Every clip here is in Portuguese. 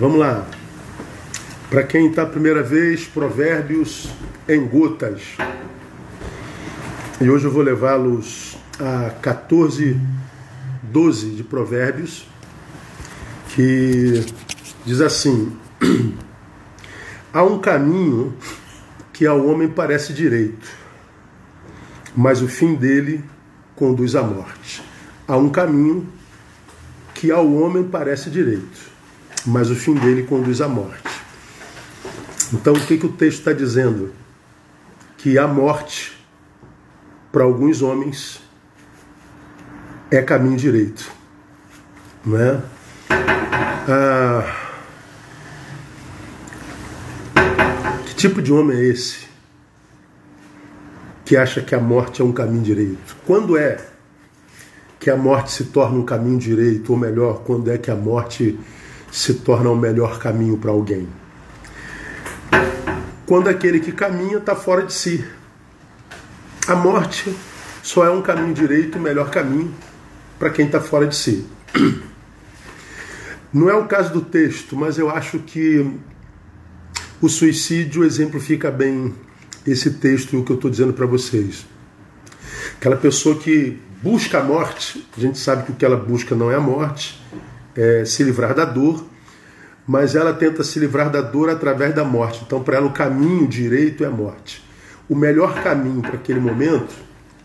Vamos lá. Para quem está primeira vez, Provérbios em gotas. E hoje eu vou levá-los a 14, 12 de Provérbios, que diz assim: Há um caminho que ao homem parece direito, mas o fim dele conduz à morte. Há um caminho que ao homem parece direito, mas o fim dele conduz à morte. Então, o que, que o texto está dizendo? Que a morte, para alguns homens, é caminho direito. Não é? Ah, que tipo de homem é esse que acha que a morte é um caminho direito? Quando é que a morte se torna um caminho direito, ou melhor, quando é que a morte se torna o melhor caminho para alguém. Quando aquele que caminha está fora de si. A morte só é um caminho direito, o melhor caminho para quem está fora de si. Não é o caso do texto, mas eu acho que o suicídio exemplifica bem esse texto que eu estou dizendo para vocês. Aquela pessoa que busca a morte, a gente sabe que o que ela busca não é a morte, é, se livrar da dor, mas ela tenta se livrar da dor através da morte. Então, para ela, o caminho direito é a morte. O melhor caminho para aquele momento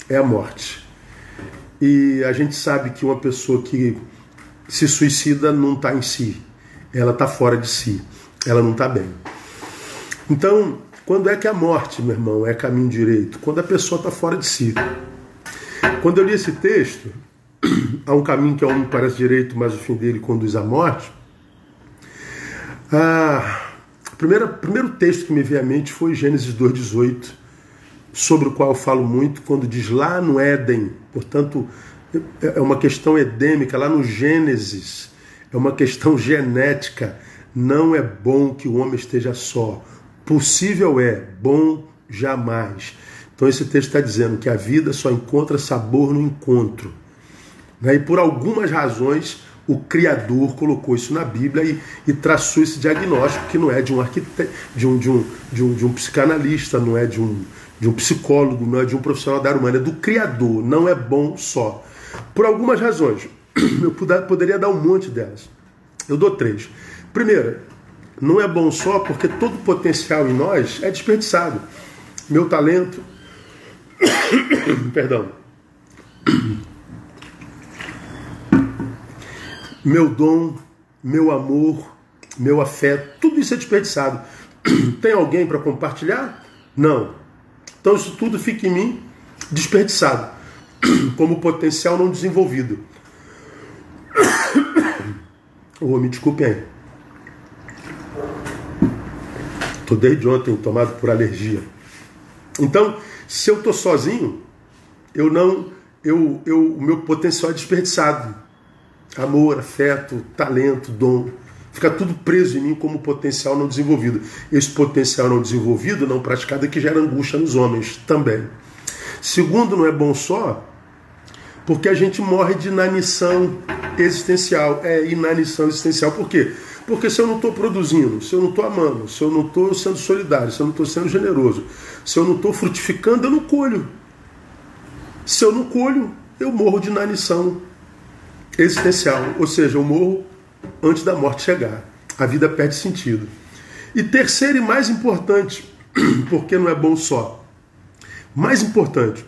é a morte. E a gente sabe que uma pessoa que se suicida não está em si, ela está fora de si, ela não está bem. Então, quando é que a morte, meu irmão, é caminho direito? Quando a pessoa está fora de si. Quando eu li esse texto, há um caminho que ao homem parece direito, mas o fim dele conduz à morte. Ah, o primeiro, texto que me veio à mente foi Gênesis 2,18, sobre o qual eu falo muito quando diz lá no Éden, portanto, é uma questão edêmica, lá no Gênesis, é uma questão genética. Não é bom que o homem esteja só. Possível é, bom jamais. Então esse texto está dizendo que a vida só encontra sabor no encontro. Né? E por algumas razões o Criador colocou isso na Bíblia e, e traçou esse diagnóstico que não é de um arquiteto, de um, de um, de um, de um psicanalista, não é de um, de um psicólogo, não é de um profissional da área humana, é do Criador, não é bom só. Por algumas razões. Eu poderia dar um monte delas. Eu dou três. Primeira, não é bom só porque todo potencial em nós é desperdiçado. Meu talento, perdão, meu dom, meu amor, meu afeto, tudo isso é desperdiçado. Tem alguém para compartilhar? Não. Então isso tudo fica em mim desperdiçado, como potencial não desenvolvido. Oh, me desculpe aí. Estou desde ontem tomado por alergia. Então, se eu estou sozinho, eu não, eu, eu, o meu potencial é desperdiçado amor, afeto, talento, dom. Fica tudo preso em mim como potencial não desenvolvido. Esse potencial não desenvolvido, não praticado, é que gera angústia nos homens também. Segundo, não é bom só, porque a gente morre de inanição existencial. É inanição existencial. Por quê? Porque se eu não estou produzindo, se eu não estou amando, se eu não estou sendo solidário, se eu não estou sendo generoso, se eu não estou frutificando, eu não colho. Se eu não colho, eu morro de inanição existencial, ou seja, eu morro antes da morte chegar. A vida perde sentido. E terceiro e mais importante, porque não é bom só. Mais importante,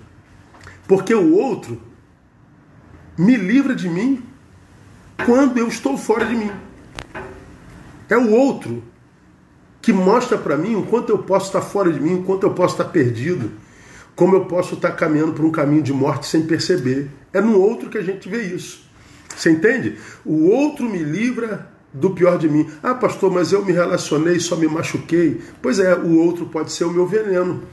porque o outro me livra de mim quando eu estou fora de mim. É o outro que mostra para mim o quanto eu posso estar fora de mim, o quanto eu posso estar perdido, como eu posso estar caminhando por um caminho de morte sem perceber. É no outro que a gente vê isso. Você entende? O outro me livra do pior de mim. Ah, pastor, mas eu me relacionei, só me machuquei. Pois é, o outro pode ser o meu veneno.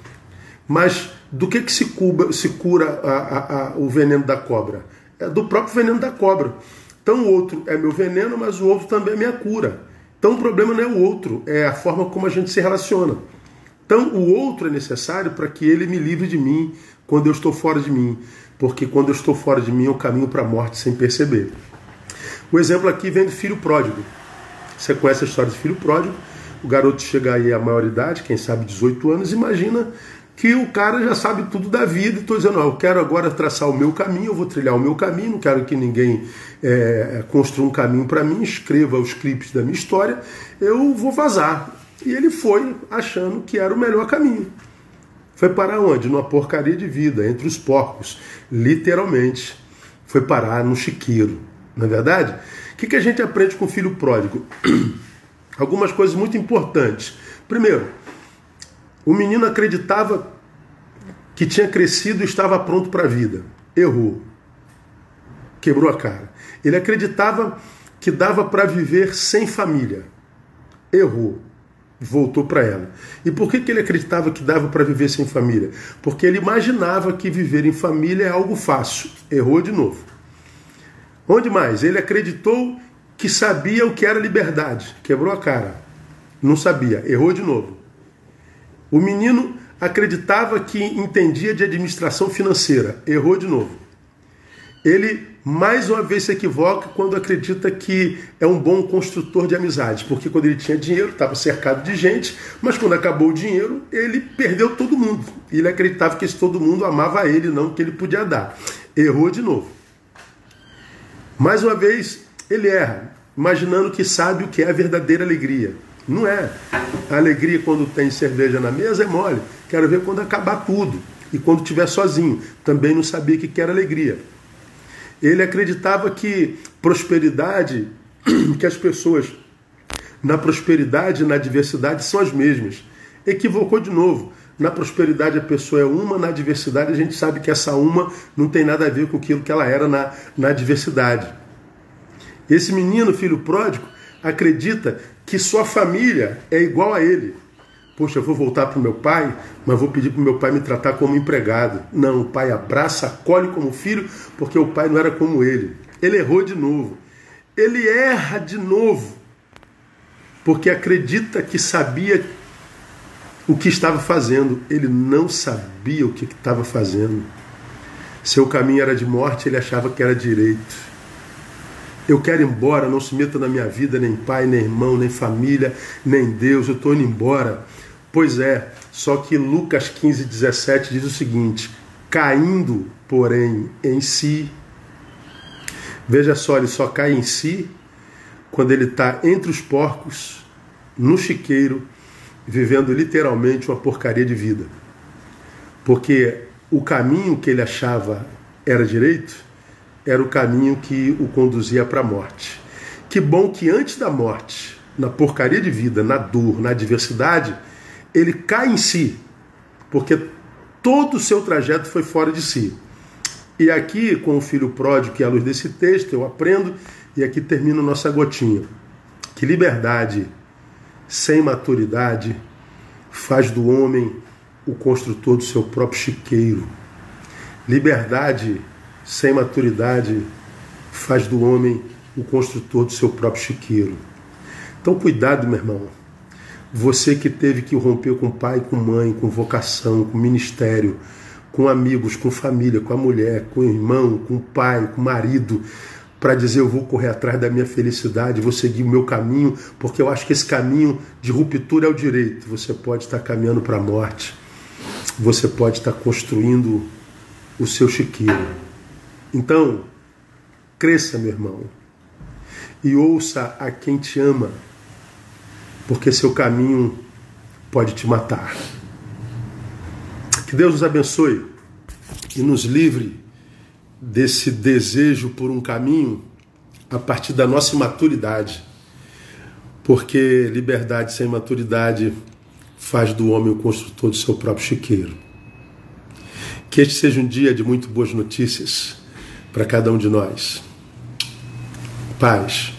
Mas do que, que se, cuba, se cura a, a, a, o veneno da cobra? É do próprio veneno da cobra. Então o outro é meu veneno, mas o outro também é minha cura. Então o problema não é o outro, é a forma como a gente se relaciona. Então o outro é necessário para que ele me livre de mim quando eu estou fora de mim porque quando eu estou fora de mim eu caminho para a morte sem perceber. O exemplo aqui vem do filho pródigo. Você conhece a história do filho pródigo, o garoto chega aí à maioridade, quem sabe 18 anos, imagina que o cara já sabe tudo da vida e estou dizendo, eu quero agora traçar o meu caminho, eu vou trilhar o meu caminho, não quero que ninguém é, construa um caminho para mim, escreva os clipes da minha história, eu vou vazar. E ele foi achando que era o melhor caminho. Foi parar onde? Numa porcaria de vida, entre os porcos, literalmente. Foi parar no chiqueiro, não é verdade? O que, que a gente aprende com o filho pródigo? Algumas coisas muito importantes. Primeiro, o menino acreditava que tinha crescido e estava pronto para a vida. Errou. Quebrou a cara. Ele acreditava que dava para viver sem família. Errou. Voltou para ela. E por que, que ele acreditava que dava para viver sem família? Porque ele imaginava que viver em família é algo fácil. Errou de novo. Onde mais? Ele acreditou que sabia o que era liberdade. Quebrou a cara. Não sabia. Errou de novo. O menino acreditava que entendia de administração financeira. Errou de novo. Ele mais uma vez se equivoca quando acredita que é um bom construtor de amizades, porque quando ele tinha dinheiro, estava cercado de gente, mas quando acabou o dinheiro, ele perdeu todo mundo. E ele acreditava que esse todo mundo amava ele, não que ele podia dar. Errou de novo. Mais uma vez, ele erra, imaginando que sabe o que é a verdadeira alegria. Não é. A alegria quando tem cerveja na mesa é mole. Quero ver quando acabar tudo. E quando estiver sozinho. Também não sabia que era alegria. Ele acreditava que prosperidade, que as pessoas na prosperidade e na diversidade são as mesmas. Equivocou de novo. Na prosperidade a pessoa é uma, na diversidade a gente sabe que essa uma não tem nada a ver com aquilo que ela era na, na diversidade. Esse menino, filho pródigo, acredita que sua família é igual a ele. Poxa, eu vou voltar para o meu pai, mas vou pedir para o meu pai me tratar como empregado. Não, o pai abraça, acolhe como filho, porque o pai não era como ele. Ele errou de novo. Ele erra de novo, porque acredita que sabia o que estava fazendo. Ele não sabia o que estava fazendo. Seu caminho era de morte, ele achava que era direito. Eu quero ir embora, não se meta na minha vida, nem pai, nem irmão, nem família, nem Deus, eu estou indo embora. Pois é, só que Lucas 15, 17 diz o seguinte: caindo, porém, em si. Veja só, ele só cai em si quando ele está entre os porcos, no chiqueiro, vivendo literalmente uma porcaria de vida. Porque o caminho que ele achava era direito, era o caminho que o conduzia para a morte. Que bom que antes da morte, na porcaria de vida, na dor, na adversidade, ele cai em si, porque todo o seu trajeto foi fora de si. E aqui, com o filho pródigo, que é a luz desse texto, eu aprendo, e aqui termina nossa gotinha. Que liberdade sem maturidade faz do homem o construtor do seu próprio chiqueiro. Liberdade sem maturidade, faz do homem o construtor do seu próprio chiqueiro. Então, cuidado, meu irmão. Você que teve que romper com pai, com mãe, com vocação, com ministério, com amigos, com família, com a mulher, com o irmão, com o pai, com o marido, para dizer eu vou correr atrás da minha felicidade, vou seguir o meu caminho, porque eu acho que esse caminho de ruptura é o direito. Você pode estar caminhando para a morte, você pode estar construindo o seu chiqueiro. Então, cresça, meu irmão, e ouça a quem te ama, porque seu caminho pode te matar. Que Deus nos abençoe e nos livre desse desejo por um caminho a partir da nossa imaturidade. Porque liberdade sem maturidade faz do homem o construtor do seu próprio chiqueiro. Que este seja um dia de muito boas notícias para cada um de nós. Paz.